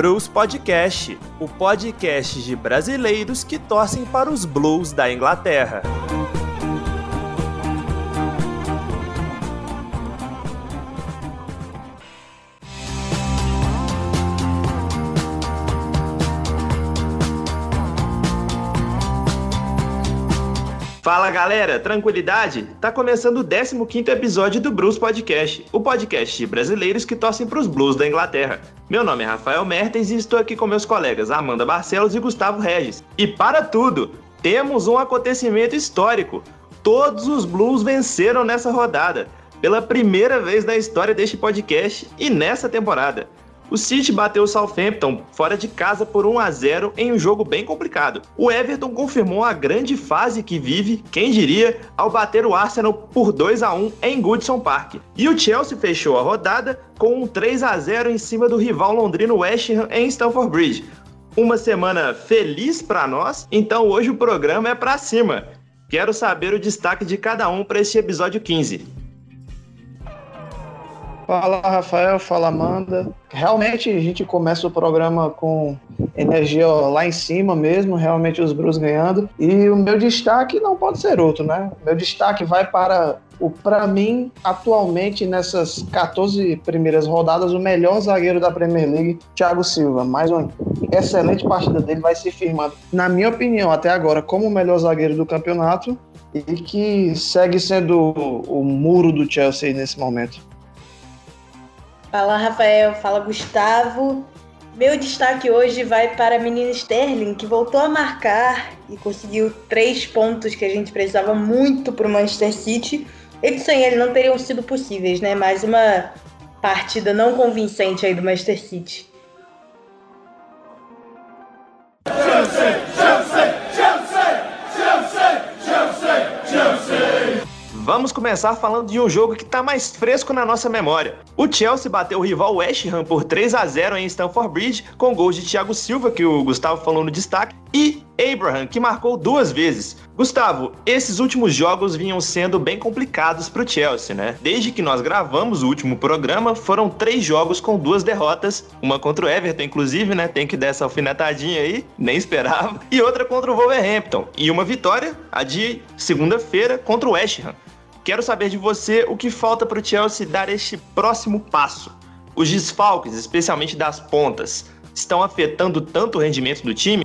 Blues Podcast, o podcast de brasileiros que torcem para os Blues da Inglaterra. Fala galera, tranquilidade? Tá começando o 15 episódio do Blues Podcast, o podcast de brasileiros que torcem pros Blues da Inglaterra. Meu nome é Rafael Mertens e estou aqui com meus colegas Amanda Barcelos e Gustavo Regis. E para tudo, temos um acontecimento histórico. Todos os Blues venceram nessa rodada, pela primeira vez na história deste podcast e nessa temporada. O City bateu o Southampton fora de casa por 1 a 0 em um jogo bem complicado. O Everton confirmou a grande fase que vive, quem diria, ao bater o Arsenal por 2 a 1 em Goodson Park. E o Chelsea fechou a rodada com um 3 a 0 em cima do rival londrino West Ham em Stamford Bridge. Uma semana feliz para nós, então hoje o programa é para cima. Quero saber o destaque de cada um para este episódio 15. Fala Rafael, fala Amanda. Realmente a gente começa o programa com energia lá em cima mesmo, realmente os Blues ganhando. E o meu destaque não pode ser outro, né? Meu destaque vai para o para mim atualmente nessas 14 primeiras rodadas o melhor zagueiro da Premier League, Thiago Silva. Mais uma excelente partida dele vai se firmando, na minha opinião, até agora como o melhor zagueiro do campeonato e que segue sendo o muro do Chelsea nesse momento. Fala Rafael, fala Gustavo. Meu destaque hoje vai para a menina Sterling, que voltou a marcar e conseguiu três pontos que a gente precisava muito para o Manchester City. E que sem ele não teriam sido possíveis, né? Mais uma partida não convincente aí do Manchester City. Vamos começar falando de um jogo que está mais fresco na nossa memória. O Chelsea bateu o rival West Ham por 3 a 0 em Stamford Bridge, com gols de Thiago Silva, que o Gustavo falou no destaque, e Abraham, que marcou duas vezes. Gustavo, esses últimos jogos vinham sendo bem complicados para o Chelsea, né? Desde que nós gravamos o último programa, foram três jogos com duas derrotas, uma contra o Everton, inclusive, né? Tem que dar essa alfinetadinha aí, nem esperava, e outra contra o Wolverhampton, e uma vitória, a de segunda-feira, contra o West Ham. Quero saber de você o que falta para o Chelsea dar este próximo passo. Os desfalques, especialmente das pontas, estão afetando tanto o rendimento do time?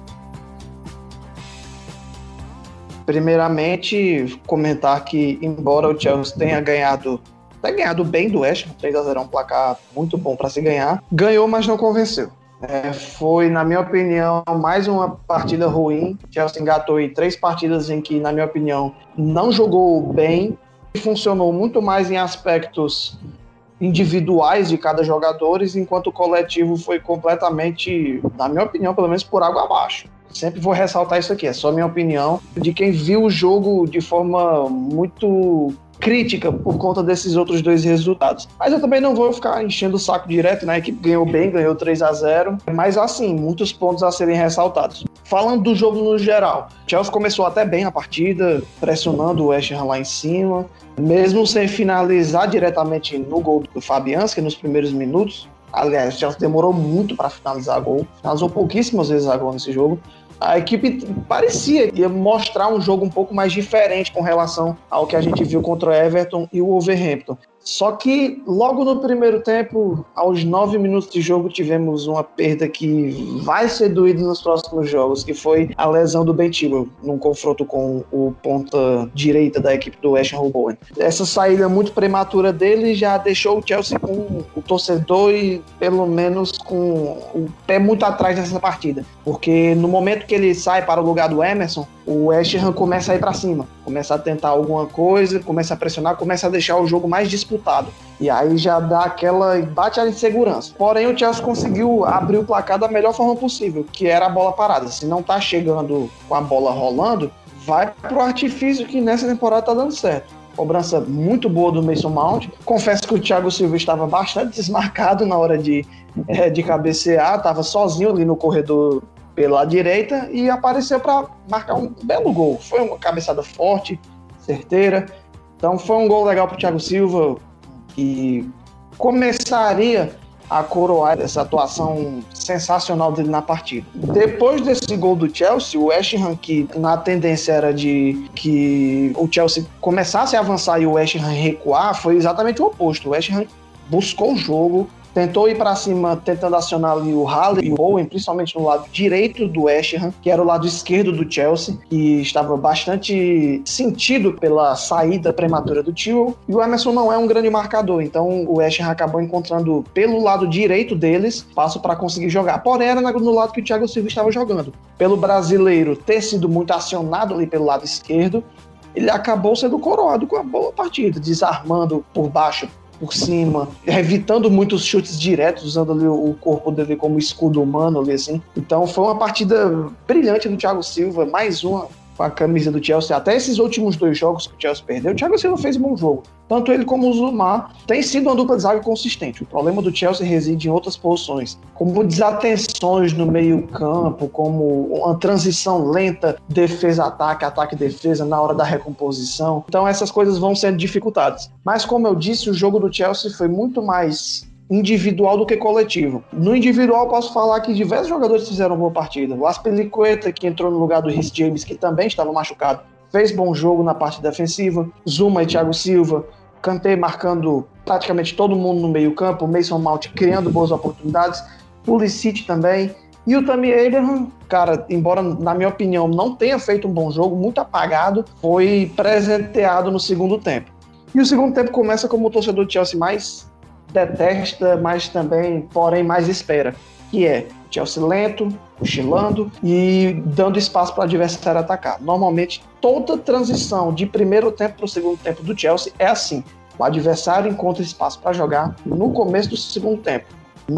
Primeiramente, comentar que, embora o Chelsea tenha ganhado, tenha ganhado bem do West Ham, 3x0 é um placar muito bom para se ganhar, ganhou, mas não convenceu. É, foi, na minha opinião, mais uma partida ruim. Chelsea engatou em três partidas em que, na minha opinião, não jogou bem funcionou muito mais em aspectos individuais de cada jogador, enquanto o coletivo foi completamente, na minha opinião, pelo menos por água abaixo. Sempre vou ressaltar isso aqui, é só minha opinião de quem viu o jogo de forma muito crítica por conta desses outros dois resultados. Mas eu também não vou ficar enchendo o saco direto, né? A equipe ganhou bem, ganhou 3 a 0 mas assim, muitos pontos a serem ressaltados. Falando do jogo no geral, Chelsea começou até bem a partida, pressionando o West Ham lá em cima, mesmo sem finalizar diretamente no gol do Fabianski nos primeiros minutos. Aliás, o Chelsea demorou muito para finalizar gol, finalizou pouquíssimas vezes a gol nesse jogo a equipe parecia ia mostrar um jogo um pouco mais diferente com relação ao que a gente viu contra o Everton e o Wolverhampton. Só que logo no primeiro tempo, aos nove minutos de jogo, tivemos uma perda que vai ser doída nos próximos jogos, que foi a lesão do Ben Chilwell num confronto com o ponta direita da equipe do West Ham Bowen. Essa saída muito prematura dele já deixou o Chelsea com o torcedor e pelo menos com o pé muito atrás nessa partida, porque no momento que ele sai para o lugar do Emerson, o West Ham começa a ir para cima, começa a tentar alguma coisa, começa a pressionar, começa a deixar o jogo mais disputado. E aí já dá aquela bate a insegurança. Porém, o Chelsea conseguiu abrir o placar da melhor forma possível, que era a bola parada. Se não tá chegando com a bola rolando, vai pro artifício que nessa temporada tá dando certo. Cobrança muito boa do Mason Mount. Confesso que o Thiago Silva estava bastante desmarcado na hora de, é, de cabecear, estava sozinho ali no corredor pela direita e apareceu para marcar um belo gol. Foi uma cabeçada forte, certeira. Então foi um gol legal para o Thiago Silva que começaria a coroar essa atuação sensacional dele na partida. Depois desse gol do Chelsea, o West Ham, que na tendência era de que o Chelsea começasse a avançar e o West Ham recuar, foi exatamente o oposto. O West Ham buscou o jogo, tentou ir para cima, tentando acionar ali o Halley e o Owen, principalmente no lado direito do West Ham, que era o lado esquerdo do Chelsea, que estava bastante sentido pela saída prematura do Tio. E o Emerson não é um grande marcador, então o West Ham acabou encontrando pelo lado direito deles passo para conseguir jogar. Porém, era no lado que o Thiago Silva estava jogando. Pelo brasileiro ter sido muito acionado ali pelo lado esquerdo, ele acabou sendo coroado com a boa partida, desarmando por baixo por cima, evitando muitos chutes diretos, usando ali o corpo dele como escudo humano ali assim. Então foi uma partida brilhante do Thiago Silva, mais uma com a camisa do Chelsea. Até esses últimos dois jogos que o Chelsea perdeu, o Thiago Silva fez um bom jogo. Tanto ele como o Zumar tem sido uma dupla de zaga consistente. O problema do Chelsea reside em outras posições, como desatenções no meio-campo, como uma transição lenta, defesa-ataque, ataque-defesa na hora da recomposição. Então essas coisas vão sendo dificultadas. Mas como eu disse, o jogo do Chelsea foi muito mais individual do que coletivo. No individual, posso falar que diversos jogadores fizeram boa partida. O Aspelicueta, que entrou no lugar do Rhys James, que também estava machucado, fez bom jogo na parte defensiva. Zuma e Thiago Silva, Kanté marcando praticamente todo mundo no meio campo, Mason Mount criando boas oportunidades, Pulisic também. E o Tammy Abraham, cara, embora na minha opinião não tenha feito um bom jogo, muito apagado, foi presenteado no segundo tempo. E o segundo tempo começa como o torcedor do Chelsea mais detesta, mas também, porém, mais espera, que é Chelsea lento, cochilando e dando espaço para o adversário atacar. Normalmente, toda transição de primeiro tempo para o segundo tempo do Chelsea é assim. O adversário encontra espaço para jogar no começo do segundo tempo.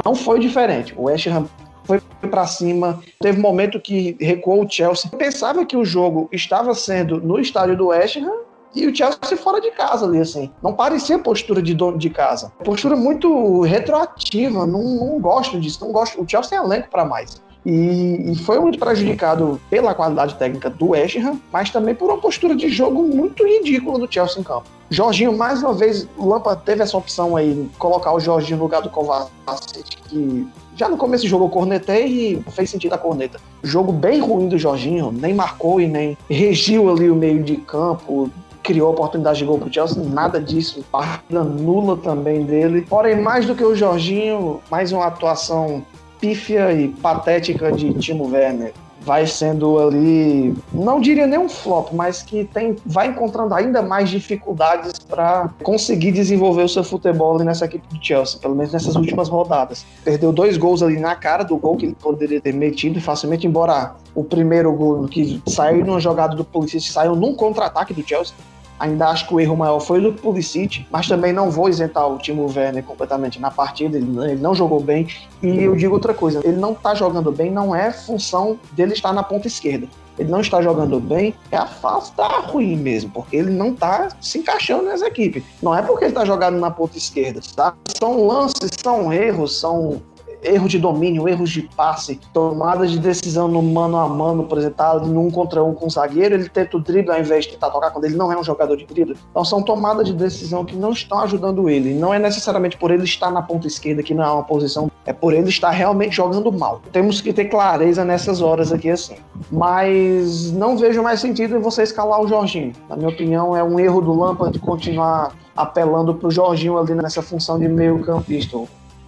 Não foi diferente. O West Ham foi para cima. Teve um momento que recuou o Chelsea. Pensava que o jogo estava sendo no estádio do West Ham e o Chelsea fora de casa ali, assim. Não parecia postura de dono de casa. Postura muito retroativa. Não, não gosto disso. Não gosto. O Chelsea tem elenco para mais. E, e, foi muito prejudicado pela qualidade técnica do West Ham, mas também por uma postura de jogo muito ridícula do Chelsea em campo. Jorginho, mais uma vez, o Lampa teve essa opção aí, colocar o Jorginho no lugar do Kovacic, que já no começo do jogo eu cornetei e fez sentido a corneta. Jogo bem ruim do Jorginho, nem marcou e nem regiu ali o meio de campo, criou oportunidade de gol pro Chelsea, nada disso. Partida nula também dele. Porém, mais do que o Jorginho, mais uma atuação pífia e patética de Timo Werner. Vai sendo ali, não diria nem um flop, mas que tem, vai encontrando ainda mais dificuldades para conseguir desenvolver o seu futebol nessa equipe do Chelsea, pelo menos nessas últimas rodadas. Perdeu dois gols ali na cara do gol que ele poderia ter metido facilmente, embora o primeiro gol que saiu numa jogada do Pulisic saiu num contra-ataque do Chelsea. Ainda acho que o erro maior foi do Pulisic, mas também não vou isentar o Timo Werner completamente na partida, ele, ele não jogou bem. E eu digo outra coisa, ele não tá jogando bem, não é função dele estar na ponta esquerda. Ele não está jogando bem, é a fase tá ruim mesmo, porque ele não tá se encaixando nessa equipe. Não é porque ele tá jogando na ponta esquerda, tá? São lances, são erros, são erros de domínio, erros de passe, tomadas de decisão no mano a mano, por exemplo, tá contra um com o zagueiro, ele tenta o drible ao invés de tentar tocar quando ele não é um jogador de drible. Então são tomadas de decisão que não estão ajudando ele. Não é necessariamente por ele estar na ponta esquerda, que não é uma posição, é por ele estar realmente jogando mal. Temos que ter clareza nessas horas aqui assim. Mas não vejo mais sentido em você escalar o Jorginho. Na minha opinião, é um erro do Lampard continuar apelando para o Jorginho ali nessa função de meio campista.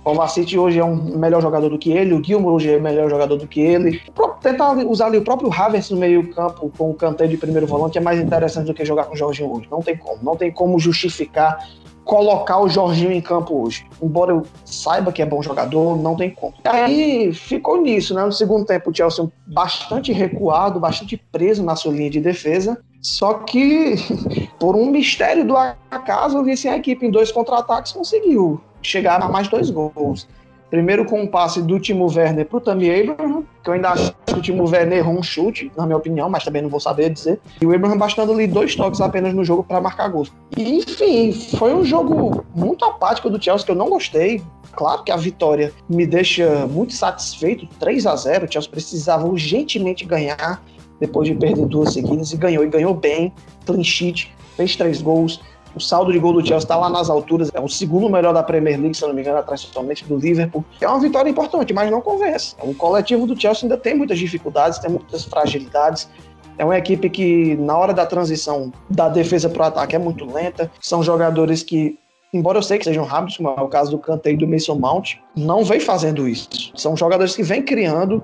O Kovacic hoje é um melhor jogador do que ele, o Gilmour hoje é melhor jogador do que ele. Tentar usar ali o próprio Havertz no meio campo com o Kanté de primeiro volante é mais interessante do que jogar com o Jorginho hoje. Não tem como. Não tem como justificar colocar o Jorginho em campo hoje. Embora eu saiba que é bom jogador, não tem como. Aí ficou nisso, né? No segundo tempo, o Chelsea bastante recuado, bastante preso na sua linha de defesa. Só que, por um mistério do acaso, eu vi assim, a equipe em dois contra-ataques conseguiu chegar a mais dois gols. Primeiro com um passe do Timo Werner para o Tammy Abraham, que eu ainda acho que o Timo Werner errou um chute, na minha opinião, mas também não vou saber dizer. E o Abraham bastando ali dois toques apenas no jogo para marcar gols. E, enfim, foi um jogo muito apático do Chelsea que eu não gostei. Claro que a vitória me deixa muito satisfeito, 3 a 0 O Chelsea precisava urgentemente ganhar depois de perder duas seguidas e ganhou, e ganhou bem, clean sheet, fez três gols O saldo de gol do Chelsea está lá nas alturas, é o segundo melhor da Premier League, se não me engano, atrás totalmente do Liverpool. É uma vitória importante, mas não convence. O coletivo do Chelsea ainda tem muitas dificuldades, tem muitas fragilidades. É uma equipe que, na hora da transição da defesa para o ataque, é muito lenta. São jogadores que, embora eu sei que sejam rápidos, como é o caso do Kanté e do Mason Mount, não vem fazendo isso. São jogadores que vêm criando,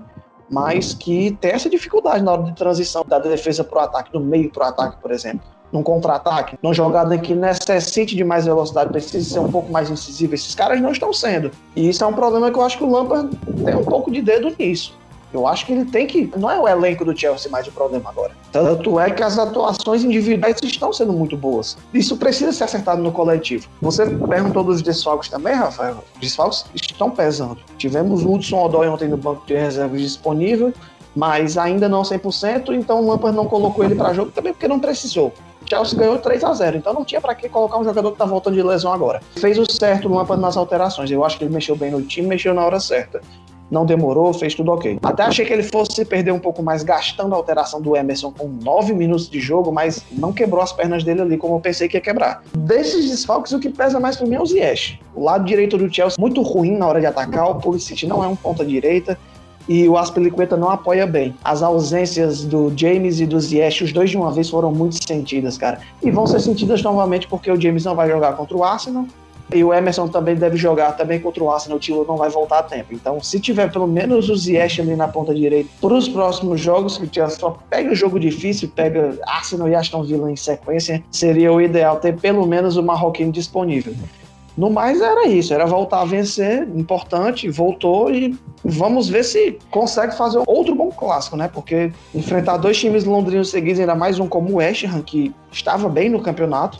mas que tem essa dificuldade na hora de transição da defesa para o ataque, do meio para o ataque, por exemplo num contra-ataque, numa jogada que necessite de mais velocidade, precisa ser um pouco mais incisivo. Esses caras não estão sendo. E isso é um problema que eu acho que o Lampard tem um pouco de dedo nisso. Eu acho que ele tem que. Não é o elenco do Chelsea mais o problema agora. Tanto é que as atuações individuais estão sendo muito boas. Isso precisa ser acertado no coletivo. Você perguntou dos desfalques também, Rafael? Desfalques estão pesando. Tivemos o Hudson Odoi ontem no banco de reservas disponível, mas ainda não 100%, então o Lampard não colocou ele para jogo também porque não precisou. Chelsea ganhou 3 a 0 então não tinha para que colocar um jogador que tá voltando de lesão agora. Fez o certo no Lampard nas alterações. Eu acho que ele mexeu bem no time, mexeu na hora certa não demorou, fez tudo ok. Até achei que ele fosse perder um pouco mais gastando a alteração do Emerson com nove minutos de jogo, mas não quebrou as pernas dele ali como eu pensei que ia quebrar. Desses desfalques, o que pesa mais para mim é o Ziyech. O lado direito do Chelsea muito ruim na hora de atacar, o Pulisic não é um ponta direita e o Aspilicueta não apoia bem. As ausências do James e do Ziyech, os dois de uma vez foram muito sentidas, cara. E vão ser sentidas novamente porque o James não vai jogar contra o Arsenal e o Emerson também deve jogar também contra o Arsenal. O Tilo não vai voltar a tempo. Então, se tiver pelo menos o Ziyech ali na ponta direita para os próximos jogos, que o só pega o jogo difícil, pega Arsenal e Aston Villa em sequência, seria o ideal ter pelo menos o Marroquino disponível. No mais era isso, era voltar a vencer, importante, voltou e vamos ver se consegue fazer outro bom clássico, né? Porque enfrentar dois times londrinos seguidos, ainda mais um como o West Ham, que estava bem no campeonato,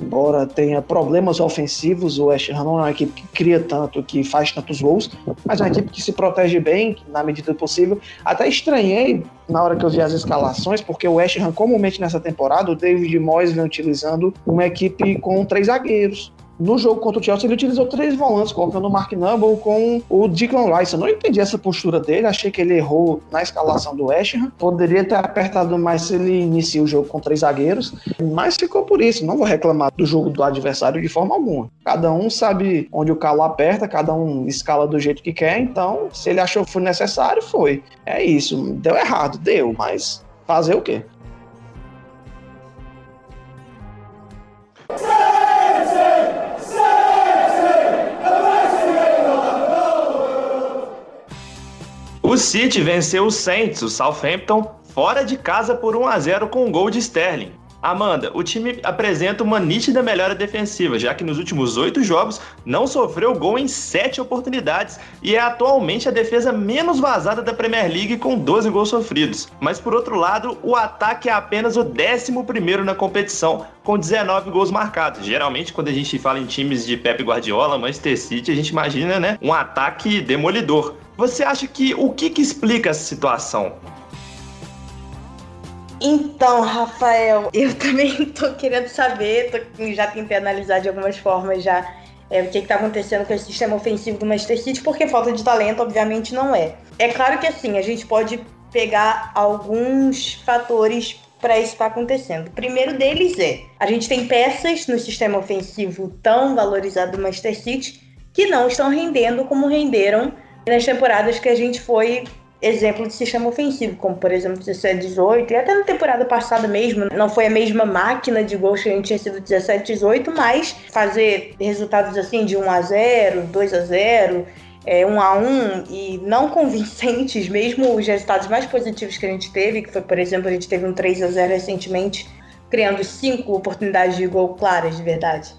embora tenha problemas ofensivos, o West Ham não é uma equipe que cria tanto, que faz tantos gols, mas é uma equipe que se protege bem, na medida do possível. Até estranhei na hora que eu vi as escalações, porque o West Ham, comumente nessa temporada, o David Moyes vem utilizando uma equipe com três zagueiros. No jogo contra o Chelsea, ele utilizou três volantes, colocando o Mark Noble com o Declan Rice. Eu não entendi essa postura dele, achei que ele errou na escalação do West Ham. Poderia ter apertado mais se ele inicia o jogo com três zagueiros, mas ficou por isso. Não vou reclamar do jogo do adversário de forma alguma. Cada um sabe onde o calo aperta, cada um escala do jeito que quer, então se ele achou que foi necessário, foi. É isso. Deu errado, deu, mas fazer o quê? O City venceu o Saints, o Southampton, fora de casa por 1 a 0 com um gol de Sterling. Amanda, o time apresenta uma nítida melhora defensiva, já que nos últimos oito jogos não sofreu gol em sete oportunidades e é atualmente a defesa menos vazada da Premier League com 12 gols sofridos. Mas por outro lado, o ataque é apenas o 11 na competição, com 19 gols marcados. Geralmente, quando a gente fala em times de Pep Guardiola, Manchester City, a gente imagina né, um ataque demolidor. Você acha que o que, que explica essa situação? Então, Rafael, eu também tô querendo saber, tô, já tentei analisar de algumas formas já é, o que está acontecendo com esse sistema ofensivo do Manchester City, porque falta de talento, obviamente, não é. É claro que assim, a gente pode pegar alguns fatores para isso estar tá acontecendo. O primeiro deles é: a gente tem peças no sistema ofensivo tão valorizado do Manchester City que não estão rendendo como renderam nas temporadas que a gente foi exemplo de sistema ofensivo, como por exemplo 17, 18, e até na temporada passada mesmo, não foi a mesma máquina de gols que a gente tinha sido 17, 18, mas fazer resultados assim de 1 a 0 2 a 0 é, 1 a 1 e não convincentes, mesmo os resultados mais positivos que a gente teve, que foi, por exemplo, a gente teve um 3 a 0 recentemente, criando cinco oportunidades de gol claras de verdade.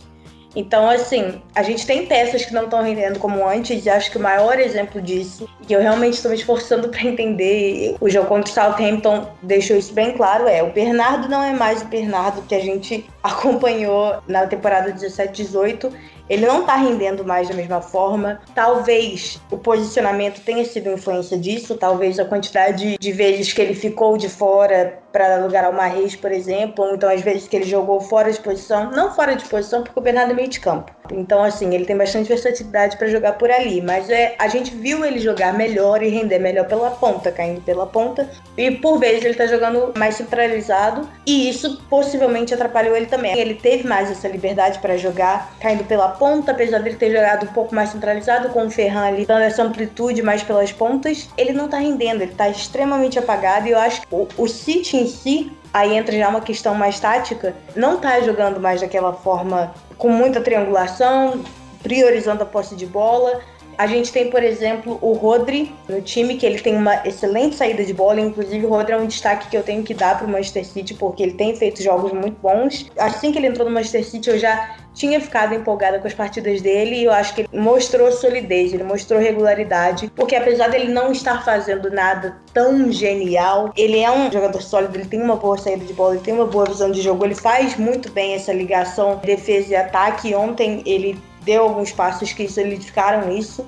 Então, assim, a gente tem peças que não estão rendendo como antes, e acho que o maior exemplo disso, que eu realmente estou me esforçando para entender, o jogo contra o Southampton deixou isso bem claro, é o Bernardo não é mais o Bernardo que a gente acompanhou na temporada 17-18, ele não tá rendendo mais da mesma forma. Talvez o posicionamento tenha sido influência disso, talvez a quantidade de vezes que ele ficou de fora para lugar ao Marreis, por exemplo, ou então às vezes que ele jogou fora de posição, não fora de posição, porque o Bernardo é meio de campo. Então, assim, ele tem bastante versatilidade para jogar por ali, mas é, a gente viu ele jogar melhor e render melhor pela ponta, caindo pela ponta, e por vezes ele tá jogando mais centralizado, e isso possivelmente atrapalhou ele também. Ele teve mais essa liberdade para jogar caindo pela ponta, apesar dele ter jogado um pouco mais centralizado com o Ferran ali, dando essa amplitude mais pelas pontas, ele não tá rendendo, ele tá extremamente apagado, e eu acho que o, o City em si aí entra já uma questão mais tática, não tá jogando mais daquela forma com muita triangulação, priorizando a posse de bola. A gente tem, por exemplo, o Rodri no time, que ele tem uma excelente saída de bola. Inclusive, o Rodri é um destaque que eu tenho que dar para o Manchester City, porque ele tem feito jogos muito bons. Assim que ele entrou no Manchester City, eu já tinha ficado empolgada com as partidas dele e eu acho que ele mostrou solidez, ele mostrou regularidade, porque apesar dele não estar fazendo nada tão genial, ele é um jogador sólido, ele tem uma boa saída de bola, ele tem uma boa visão de jogo, ele faz muito bem essa ligação defesa e ataque. Ontem ele deu alguns passos que solidificaram isso.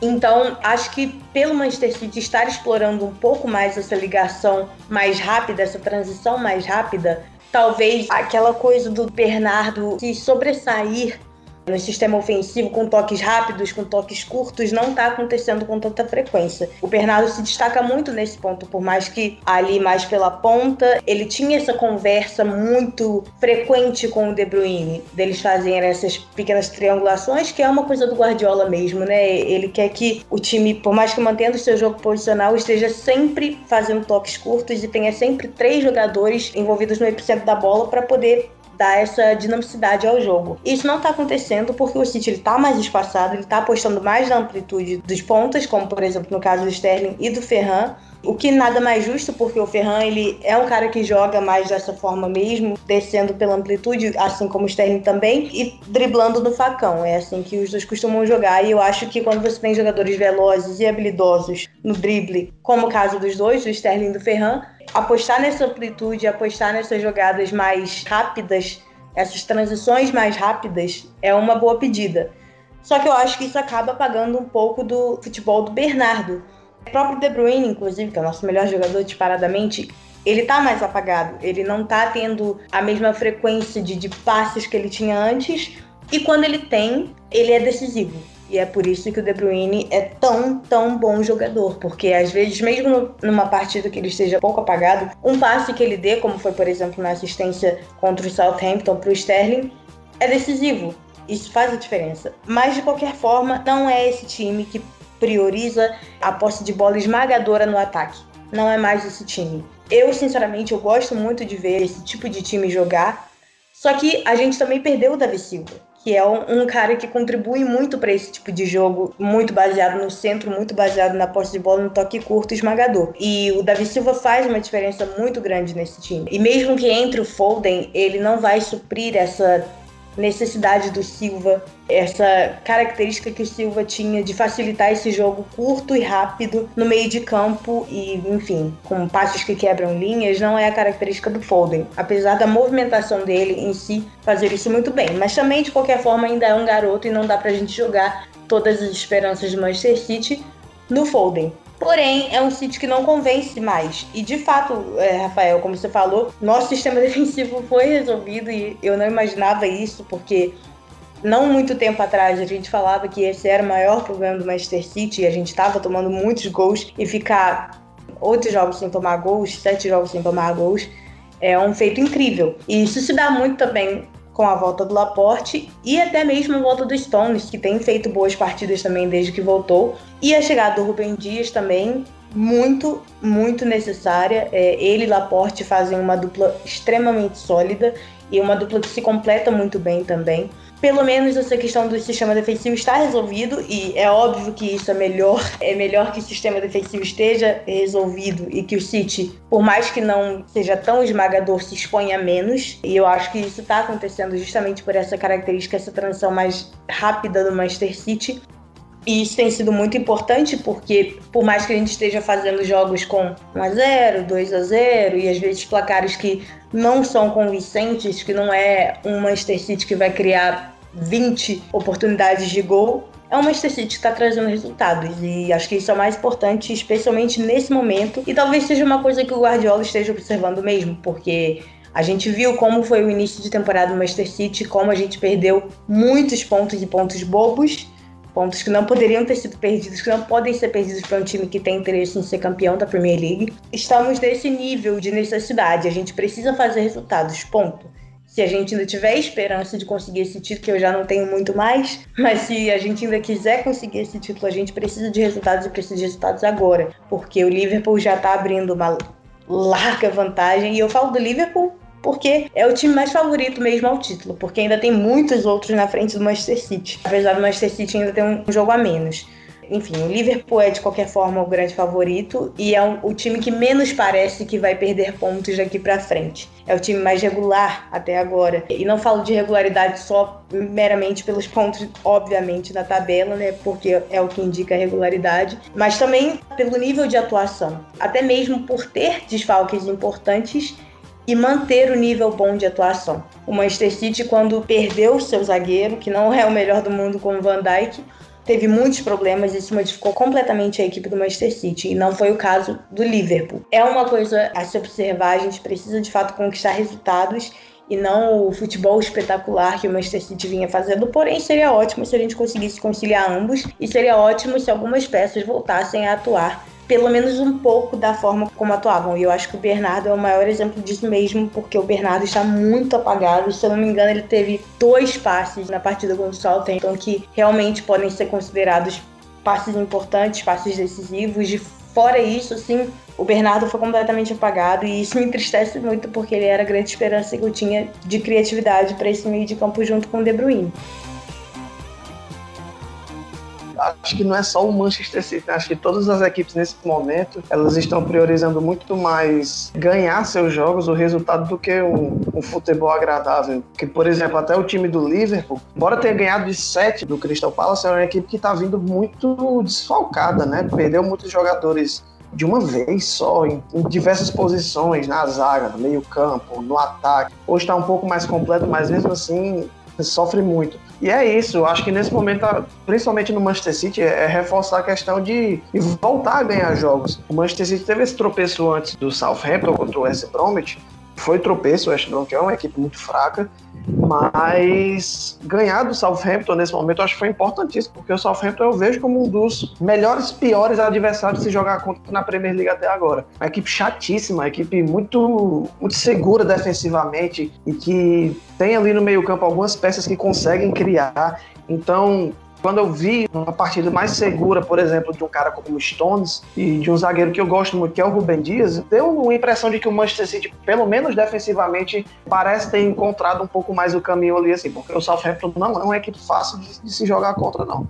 Então, acho que pelo Manchester City estar explorando um pouco mais essa ligação mais rápida, essa transição mais rápida, talvez aquela coisa do Bernardo se sobressair no sistema ofensivo com toques rápidos, com toques curtos, não está acontecendo com tanta frequência. O Bernardo se destaca muito nesse ponto, por mais que ali mais pela ponta, ele tinha essa conversa muito frequente com o De Bruyne, deles fazerem essas pequenas triangulações, que é uma coisa do Guardiola mesmo, né? Ele quer que o time, por mais que mantendo o seu jogo posicional, esteja sempre fazendo toques curtos e tenha sempre três jogadores envolvidos no epicentro da bola para poder dar essa dinamicidade ao jogo. Isso não está acontecendo porque o City está mais espaçado, ele está apostando mais na amplitude dos pontas, como por exemplo no caso do Sterling e do Ferran, o que nada mais justo, porque o Ferran ele é um cara que joga mais dessa forma mesmo, descendo pela amplitude, assim como o Sterling também, e driblando no facão. É assim que os dois costumam jogar. E eu acho que quando você tem jogadores velozes e habilidosos no drible, como o caso dos dois, do Sterling e do Ferran, apostar nessa amplitude, apostar nessas jogadas mais rápidas, essas transições mais rápidas, é uma boa pedida. Só que eu acho que isso acaba apagando um pouco do futebol do Bernardo. O próprio De Bruyne, inclusive, que é o nosso melhor jogador disparadamente, ele tá mais apagado. Ele não tá tendo a mesma frequência de, de passes que ele tinha antes. E quando ele tem, ele é decisivo. E é por isso que o De Bruyne é tão, tão bom jogador. Porque às vezes, mesmo numa partida que ele esteja pouco apagado, um passe que ele dê, como foi, por exemplo, na assistência contra o Southampton para o Sterling, é decisivo. Isso faz a diferença. Mas de qualquer forma, não é esse time que prioriza a posse de bola esmagadora no ataque. Não é mais esse time. Eu, sinceramente, eu gosto muito de ver esse tipo de time jogar. Só que a gente também perdeu o Davi Silva que é um, cara que contribui muito para esse tipo de jogo, muito baseado no centro, muito baseado na posse de bola, no toque curto esmagador. E o Davi Silva faz uma diferença muito grande nesse time. E mesmo que entre o Foden, ele não vai suprir essa necessidade do Silva, essa característica que o Silva tinha de facilitar esse jogo curto e rápido no meio de campo e, enfim, com passos que quebram linhas, não é a característica do Foden. Apesar da movimentação dele em si fazer isso muito bem, mas também de qualquer forma ainda é um garoto e não dá pra gente jogar todas as esperanças do Manchester City no Foden. Porém, é um sítio que não convence mais. E de fato, é, Rafael, como você falou, nosso sistema defensivo foi resolvido e eu não imaginava isso, porque não muito tempo atrás a gente falava que esse era o maior problema do Manchester City e a gente estava tomando muitos gols e ficar oito jogos sem tomar gols, sete jogos sem tomar gols, é um feito incrível. E isso se dá muito também com a volta do Laporte e até mesmo a volta do Stones, que tem feito boas partidas também desde que voltou. E a chegada do Rubem Dias também, muito, muito necessária. É, ele e Laporte fazem uma dupla extremamente sólida e uma dupla que se completa muito bem também pelo menos essa questão do sistema defensivo está resolvido e é óbvio que isso é melhor, é melhor que o sistema defensivo esteja resolvido e que o City, por mais que não seja tão esmagador, se exponha menos. E eu acho que isso está acontecendo justamente por essa característica, essa transição mais rápida do Manchester City. E isso tem sido muito importante porque, por mais que a gente esteja fazendo jogos com 1x0, 2x0 e às vezes placares que não são convincentes, que não é um Manchester City que vai criar 20 oportunidades de gol, é o Manchester City que está trazendo resultados. E acho que isso é o mais importante, especialmente nesse momento. E talvez seja uma coisa que o Guardiola esteja observando mesmo, porque a gente viu como foi o início de temporada do Manchester City, como a gente perdeu muitos pontos e pontos bobos, pontos que não poderiam ter sido perdidos, que não podem ser perdidos para um time que tem interesse em ser campeão da Premier League. Estamos nesse nível de necessidade, a gente precisa fazer resultados, ponto. Se a gente ainda tiver esperança de conseguir esse título, que eu já não tenho muito mais, mas se a gente ainda quiser conseguir esse título, a gente precisa de resultados e precisa de resultados agora, porque o Liverpool já está abrindo uma larga vantagem, e eu falo do Liverpool porque é o time mais favorito mesmo ao título, porque ainda tem muitos outros na frente do Manchester City, apesar do Manchester City ainda ter um jogo a menos. Enfim, o Liverpool é de qualquer forma o grande favorito e é o time que menos parece que vai perder pontos daqui para frente. É o time mais regular até agora. E não falo de regularidade só meramente pelos pontos, obviamente, da tabela, né? Porque é o que indica a regularidade, mas também pelo nível de atuação. Até mesmo por ter desfalques importantes e manter o nível bom de atuação. O Manchester City, quando perdeu seu zagueiro, que não é o melhor do mundo como Van Dijk, teve muitos problemas e isso modificou completamente a equipe do Manchester City e não foi o caso do Liverpool. É uma coisa a se observar, a gente precisa de fato conquistar resultados e não o futebol espetacular que o Manchester City vinha fazendo. Porém, seria ótimo se a gente conseguisse conciliar ambos e seria ótimo se algumas peças voltassem a atuar pelo menos um pouco da forma como atuavam. E eu acho que o Bernardo é o maior exemplo disso mesmo, porque o Bernardo está muito apagado. Se eu não me engano, ele teve dois passes na partida contra o Southampton que realmente podem ser considerados passes importantes, passes decisivos. De fora isso, assim, o Bernardo foi completamente apagado e isso me entristece muito porque ele era a grande esperança que eu tinha de criatividade para esse meio de campo junto com o De Bruyne acho que não é só o Manchester City, né? acho que todas as equipes nesse momento elas estão priorizando muito mais ganhar seus jogos, o resultado, do que um, um futebol agradável. Que, por exemplo, até o time do Liverpool, embora tenha ganhado de 7 do Crystal Palace, é uma equipe que está vindo muito desfalcada, né? Perdeu muitos jogadores de uma vez só, em, em, diversas posições, na zaga, no meio campo, no ataque. Hoje está um pouco mais completo, mas mesmo assim sofre muito. E é isso, acho que nesse momento, principalmente no Manchester City, é, é reforçar a questão de, de, voltar a ganhar jogos. O Manchester City teve esse tropeço antes do Southampton contra o West Bromwich, foi tropeço, o West Bromwich é uma equipe muito fraca, mas ganhar do Southampton nesse momento eu acho que foi importantíssimo, porque o Southampton eu vejo como um dos melhores, piores adversários de se jogar contra na Premier League até agora. Uma equipe chatíssima, uma equipe muito, muito segura defensivamente e que tem ali no meio-campo algumas peças que conseguem criar. Então, quando eu vi uma partida mais segura, por exemplo, de um cara como o Stones e de um zagueiro que eu gosto muito, que é o Rubem Dias, deu uma impressão de que o Manchester City, pelo menos defensivamente, parece ter encontrado um pouco mais o caminho ali, assim, porque o Southampton não é uma equipe fácil de, de se jogar contra, não.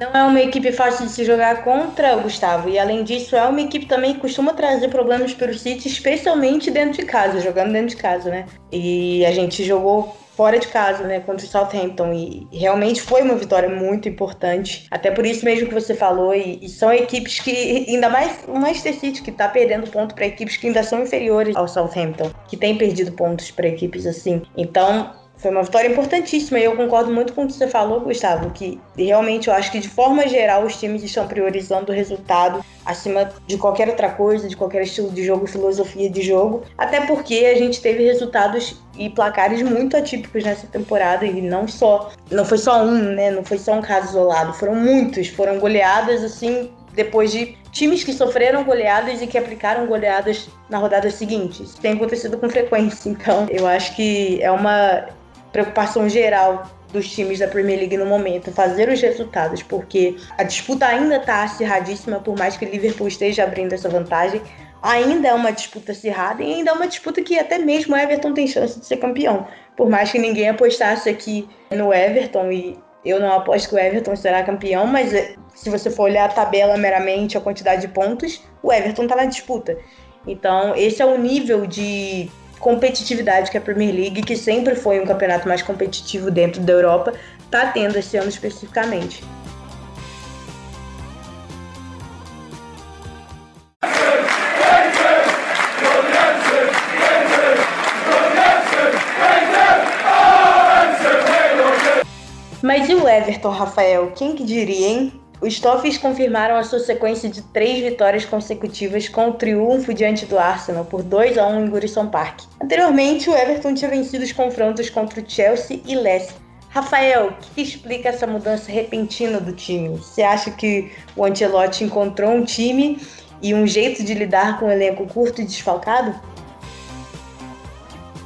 Não é uma equipe fácil de se jogar contra, Gustavo. E além disso, é uma equipe também que costuma trazer problemas para o City, especialmente dentro de casa, jogando dentro de casa, né? E a gente jogou fora de casa, né, contra o Southampton e realmente foi uma vitória muito importante. Até por isso mesmo que você falou e, e são equipes que ainda mais o Manchester City que está perdendo ponto para equipes que ainda são inferiores ao Southampton, que tem perdido pontos para equipes assim. Então, foi uma vitória importantíssima e eu concordo muito com o que você falou, Gustavo, que realmente eu acho que de forma geral os times estão priorizando o resultado acima de qualquer outra coisa, de qualquer estilo de jogo, filosofia de jogo, até porque a gente teve resultados e placares muito atípicos nessa temporada e não só, não foi só um, né, não foi só um caso isolado, foram muitos, foram goleadas assim depois de times que sofreram goleadas e que aplicaram goleadas na rodada seguinte. Isso tem acontecido com frequência, então eu acho que é uma preocupação geral dos times da Premier League no momento, fazer os resultados, porque a disputa ainda está acirradíssima, por mais que o Liverpool esteja abrindo essa vantagem, ainda é uma disputa acirrada e ainda é uma disputa que até mesmo o Everton tem chance de ser campeão. Por mais que ninguém apostasse aqui no Everton e eu não aposto que o Everton será campeão, mas eh, se você for olhar a tabela meramente, a quantidade de pontos, o Everton está na disputa. Então, esse é o nível de competitividade que a Premier League, que sempre foi um campeonato mais competitivo dentro da Europa, está tendo esse ano especificamente. Mas e o Everton, Rafael? Quem que diria, hein? Os Toffees confirmaram a sua sequência de três vitórias consecutivas com o triunfo diante do Arsenal por 2 a 1 em Goodison Park. Anteriormente, o Everton tinha vencido os confrontos contra o Chelsea e Leicester. Rafael, o que explica essa mudança repentina do time? Você acha que o Ancelotti encontrou um time e um jeito de lidar com um elenco curto e desfalcado?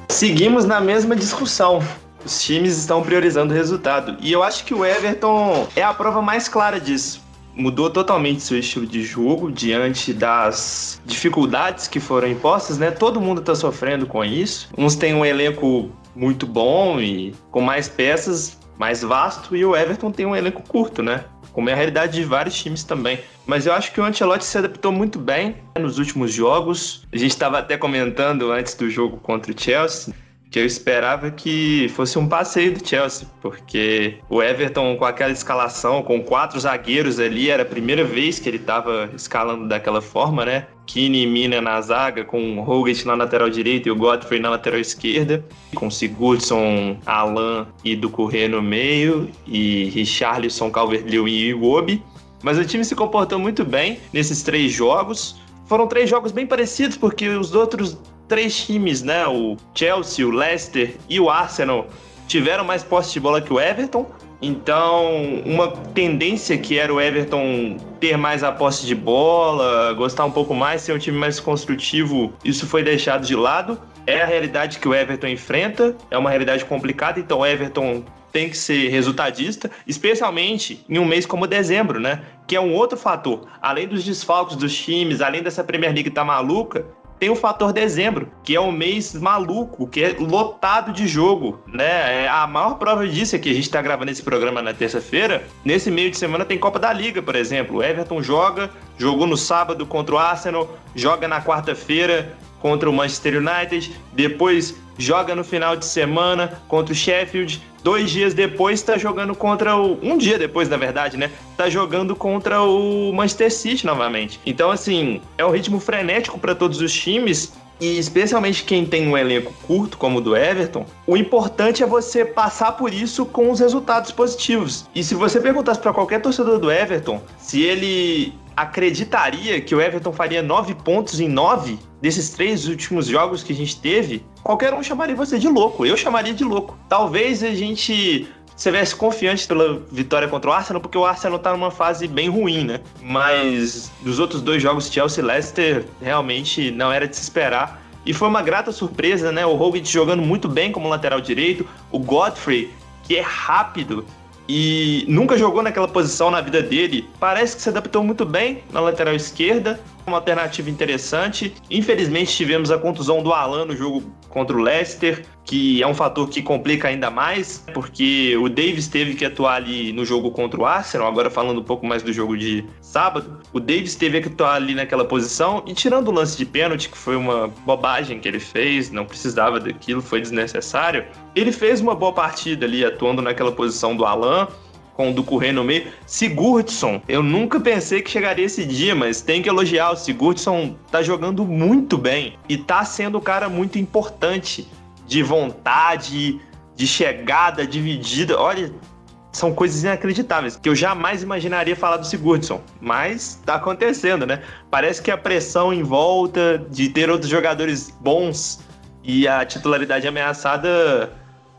Seguimos na mesma discussão os times estão priorizando o resultado. E eu acho que o Everton é a prova mais clara disso. Mudou totalmente seu estilo de jogo diante das dificuldades que foram impostas, né? Todo mundo está sofrendo com isso. Uns têm um elenco muito bom e com mais peças, mais vasto, e o Everton tem um elenco curto, né? Como é a realidade de vários times também. Mas eu acho que o Ancelotti se adaptou muito bem nos últimos jogos. A gente estava até comentando antes do jogo contra o Chelsea que eu esperava que fosse um passeio do Chelsea, porque o Everton com aquela escalação, com quatro zagueiros ali, era a primeira vez que ele estava escalando daquela forma, né? Kine e Mina na zaga, com o Hogan na lateral direita e o Godfrey na lateral esquerda, com Sigurdsson, Alan e do Corrêa no meio, e Richarlison, Calvert-Lewin e Iwobi. Mas o time se comportou muito bem nesses três jogos. Foram três jogos bem parecidos, porque os outros três times, né? O Chelsea, o Leicester e o Arsenal tiveram mais posse de bola que o Everton. Então, uma tendência que era o Everton ter mais a posse de bola, gostar um pouco mais, ser um time mais construtivo, isso foi deixado de lado. É a realidade que o Everton enfrenta, é uma realidade complicada, então o Everton tem que ser resultadista, especialmente em um mês como dezembro, né? Que é um outro fator. Além dos desfalques dos times, além dessa Premier League tá maluca, tem o fator dezembro, que é um mês maluco, que é lotado de jogo, né? É, a maior prova disso é que a gente está gravando esse programa na terça-feira. Nesse meio de semana tem Copa da Liga, por exemplo. O Everton joga, jogou no sábado contra o Arsenal, joga na quarta-feira contra o Manchester United, depois joga no final de semana contra o Sheffield, dois dias depois está jogando contra o. Um dia depois, na verdade, né? Tá jogando contra o Manchester City novamente. Então, assim, é um ritmo frenético para todos os times. E especialmente quem tem um elenco curto, como o do Everton, o importante é você passar por isso com os resultados positivos. E se você perguntasse para qualquer torcedor do Everton se ele acreditaria que o Everton faria nove pontos em nove desses três últimos jogos que a gente teve, qualquer um chamaria você de louco. Eu chamaria de louco. Talvez a gente estivesse confiante pela vitória contra o Arsenal, porque o Arsenal tá numa fase bem ruim, né? Mas dos outros dois jogos, Chelsea e Leicester, realmente não era de se esperar. E foi uma grata surpresa, né? O Hogan jogando muito bem como lateral direito, o Godfrey, que é rápido, e nunca jogou naquela posição na vida dele. Parece que se adaptou muito bem na lateral esquerda, uma alternativa interessante. Infelizmente tivemos a contusão do Alan no jogo contra o Leicester, que é um fator que complica ainda mais, porque o Davis teve que atuar ali no jogo contra o Arsenal, agora falando um pouco mais do jogo de sábado, o Davis teve que atuar ali naquela posição e tirando o lance de pênalti, que foi uma bobagem que ele fez, não precisava daquilo, foi desnecessário. Ele fez uma boa partida ali atuando naquela posição do Alan, com o do Correia no meio. Sigurdsson, eu nunca pensei que chegaria esse dia, mas tem que elogiar. O Sigurdsson tá jogando muito bem e tá sendo um cara muito importante de vontade, de chegada, dividida. Olha, são coisas inacreditáveis que eu jamais imaginaria falar do Sigurdsson, mas tá acontecendo, né? Parece que a pressão em volta de ter outros jogadores bons e a titularidade ameaçada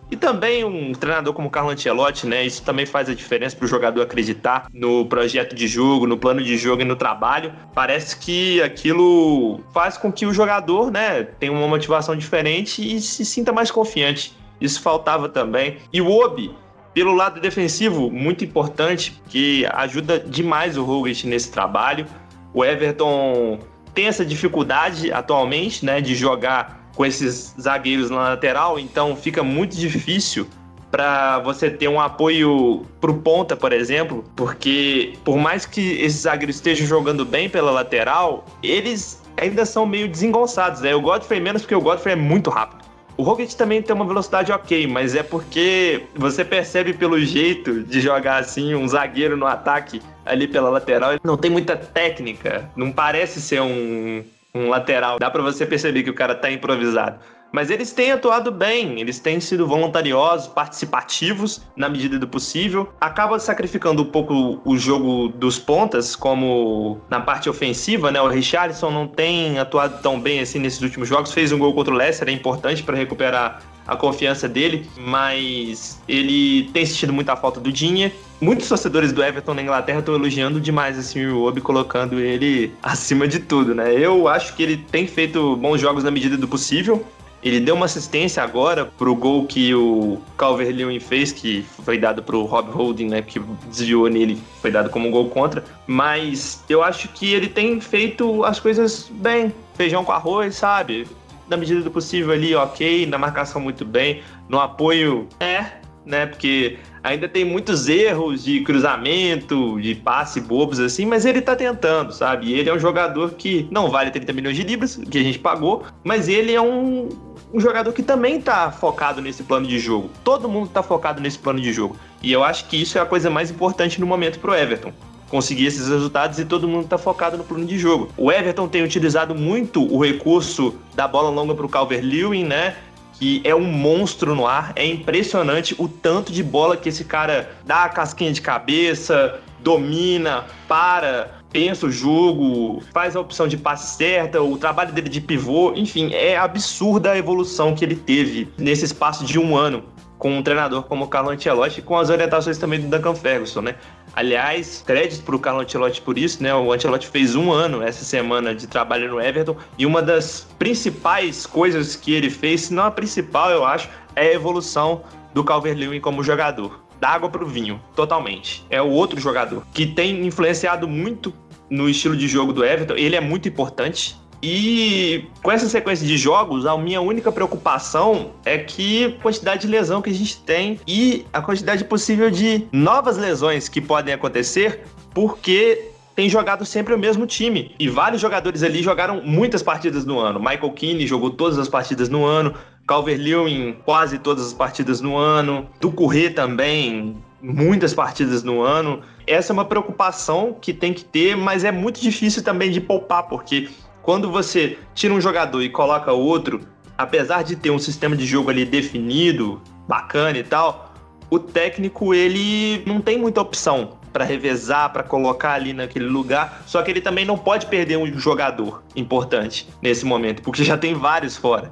e também um treinador como Carlo Ancelotti, né? Isso também faz a diferença para o jogador acreditar no projeto de jogo, no plano de jogo e no trabalho. Parece que aquilo faz com que o jogador, né, tenha uma motivação diferente e se sinta mais confiante. Isso faltava também. E o Obi, pelo lado defensivo, muito importante, que ajuda demais o Roglic nesse trabalho. O Everton tem essa dificuldade atualmente, né, de jogar com esses zagueiros na lateral, então fica muito difícil para você ter um apoio pro ponta, por exemplo, porque por mais que esses zagueiros estejam jogando bem pela lateral, eles ainda são meio desengonçados. Né? O Godfrey menos porque o Godfrey é muito rápido. O Rocket também tem uma velocidade ok, mas é porque você percebe pelo jeito de jogar assim um zagueiro no ataque ali pela lateral, ele não tem muita técnica, não parece ser um um lateral. Dá para você perceber que o cara tá improvisado. Mas eles têm atuado bem, eles têm sido voluntariosos, participativos na medida do possível. Acaba sacrificando um pouco o jogo dos pontas, como na parte ofensiva, né? O Richarlison não tem atuado tão bem assim nesses últimos jogos, fez um gol contra o Leicester, é importante para recuperar a confiança dele, mas ele tem sentido muita falta do Dinha. Muitos torcedores do Everton na Inglaterra estão elogiando demais o Obi, colocando ele acima de tudo, né? Eu acho que ele tem feito bons jogos na medida do possível. Ele deu uma assistência agora pro gol que o Calvert-Lewin fez, que foi dado pro Rob Holding, né, que desviou nele, foi dado como um gol contra. Mas eu acho que ele tem feito as coisas bem, feijão com arroz, sabe? Na medida do possível ali, ok, na marcação muito bem, no apoio é, né? Porque ainda tem muitos erros de cruzamento, de passe bobos assim, mas ele tá tentando, sabe? Ele é um jogador que não vale 30 milhões de libras, que a gente pagou, mas ele é um, um jogador que também tá focado nesse plano de jogo. Todo mundo tá focado nesse plano de jogo. E eu acho que isso é a coisa mais importante no momento pro Everton conseguir esses resultados e todo mundo está focado no plano de jogo. O Everton tem utilizado muito o recurso da bola longa para o Calvert-Lewin, né? que é um monstro no ar. É impressionante o tanto de bola que esse cara dá a casquinha de cabeça, domina, para, pensa o jogo, faz a opção de passe certa, o trabalho dele de pivô, enfim, é absurda a evolução que ele teve nesse espaço de um ano com um treinador como o Carlo Ancelotti, com as orientações também do Duncan Ferguson, né? Aliás, crédito para o Carlo Ancelotti por isso, né? O Ancelotti fez um ano essa semana de trabalho no Everton e uma das principais coisas que ele fez, se não a principal, eu acho, é a evolução do Calvert-Lewin como jogador. Da água para o vinho, totalmente. É o outro jogador que tem influenciado muito no estilo de jogo do Everton. Ele é muito importante. E com essa sequência de jogos, a minha única preocupação é que a quantidade de lesão que a gente tem e a quantidade possível de novas lesões que podem acontecer, porque tem jogado sempre o mesmo time. E vários jogadores ali jogaram muitas partidas no ano. Michael Keane jogou todas as partidas no ano. Calvert-Lewin quase todas as partidas no ano. Ducouré também muitas partidas no ano. Essa é uma preocupação que tem que ter, mas é muito difícil também de poupar, porque quando você tira um jogador e coloca outro, apesar de ter um sistema de jogo ali definido, bacana e tal, o técnico ele não tem muita opção para revezar, para colocar ali naquele lugar. Só que ele também não pode perder um jogador importante nesse momento, porque já tem vários fora.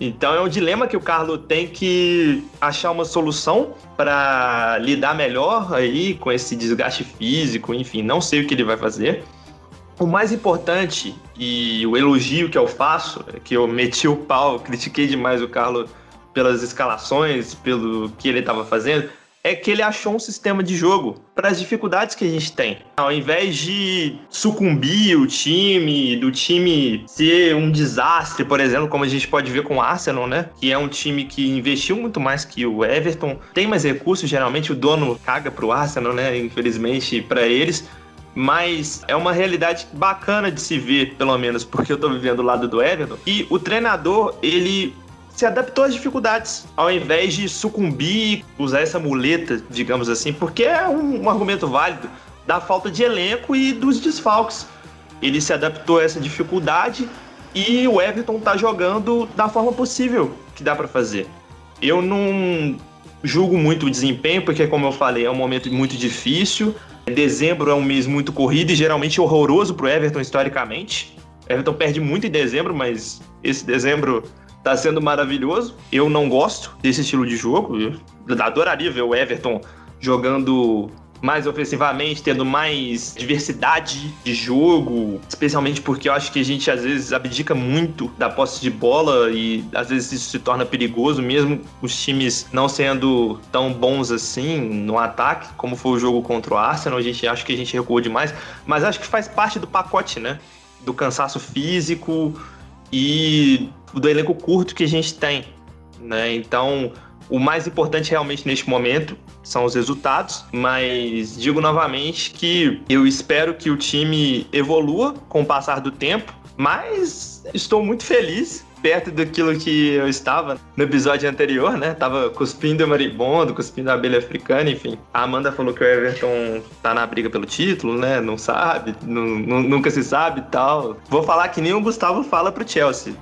Então é um dilema que o Carlos tem que achar uma solução para lidar melhor aí com esse desgaste físico, enfim, não sei o que ele vai fazer. O mais importante e o elogio que eu faço, é que eu meti o pau, critiquei demais o Carlos pelas escalações, pelo que ele estava fazendo, é que ele achou um sistema de jogo para as dificuldades que a gente tem. Ao invés de sucumbir o time, do time ser um desastre, por exemplo, como a gente pode ver com o Arsenal, né? Que é um time que investiu muito mais que o Everton, tem mais recursos, geralmente o dono caga pro Arsenal, né? Infelizmente para eles mas é uma realidade bacana de se ver, pelo menos porque eu tô vivendo do lado do Everton. E o treinador, ele se adaptou às dificuldades, ao invés de sucumbir, usar essa muleta, digamos assim, porque é um, um argumento válido da falta de elenco e dos desfalques. Ele se adaptou a essa dificuldade e o Everton tá jogando da forma possível que dá para fazer. Eu não julgo muito o desempenho, porque, como eu falei, é um momento muito difícil. Dezembro é um mês muito corrido e geralmente horroroso para o Everton historicamente. Everton perde muito em dezembro, mas esse dezembro está sendo maravilhoso. Eu não gosto desse estilo de jogo. Eu adoraria ver o Everton jogando mais ofensivamente, tendo mais diversidade de jogo, especialmente porque eu acho que a gente às vezes abdica muito da posse de bola e às vezes isso se torna perigoso, mesmo os times não sendo tão bons assim no ataque, como foi o jogo contra o Arsenal, a gente acha que a gente recuou demais, mas acho que faz parte do pacote, né? Do cansaço físico e do elenco curto que a gente tem, né? Então, o mais importante realmente neste momento são os resultados, mas digo novamente que eu espero que o time evolua com o passar do tempo, mas estou muito feliz perto daquilo que eu estava no episódio anterior, né? Tava cuspindo o maribondo, cuspindo a abelha africana, enfim. A Amanda falou que o Everton tá na briga pelo título, né? Não sabe, nunca se sabe e tal. Vou falar que nem o Gustavo fala pro Chelsea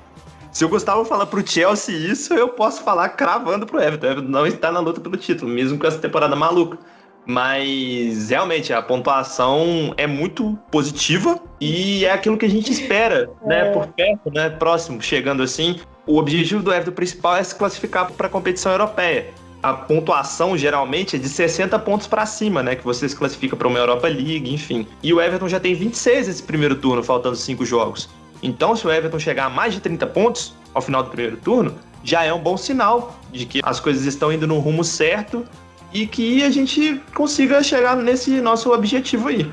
Se o Gustavo falar pro Chelsea isso, eu posso falar cravando pro Everton. O Everton não está na luta pelo título, mesmo com essa temporada maluca. Mas realmente a pontuação é muito positiva e é aquilo que a gente espera, né? É. Por perto, né? Próximo, chegando assim. O objetivo do Everton principal é se classificar para a competição europeia. A pontuação geralmente é de 60 pontos para cima, né? Que você se classifica para uma Europa League, enfim. E o Everton já tem 26 esse primeiro turno, faltando cinco jogos. Então, se o Everton chegar a mais de 30 pontos ao final do primeiro turno, já é um bom sinal de que as coisas estão indo no rumo certo e que a gente consiga chegar nesse nosso objetivo aí.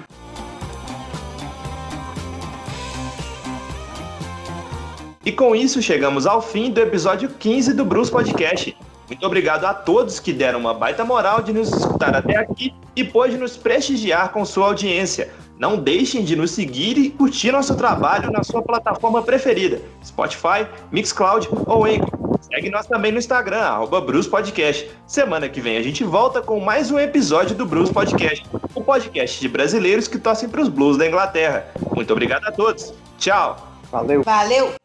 E com isso chegamos ao fim do episódio 15 do Bruce Podcast. Muito obrigado a todos que deram uma baita moral de nos escutar até aqui e pôde nos prestigiar com sua audiência. Não deixem de nos seguir e curtir nosso trabalho na sua plataforma preferida, Spotify, Mixcloud ou Anchor. Segue nós também no Instagram, arroba Bruce Podcast. Semana que vem a gente volta com mais um episódio do Bruce Podcast, o podcast de brasileiros que torcem para os Blues da Inglaterra. Muito obrigado a todos. Tchau. Valeu. Valeu.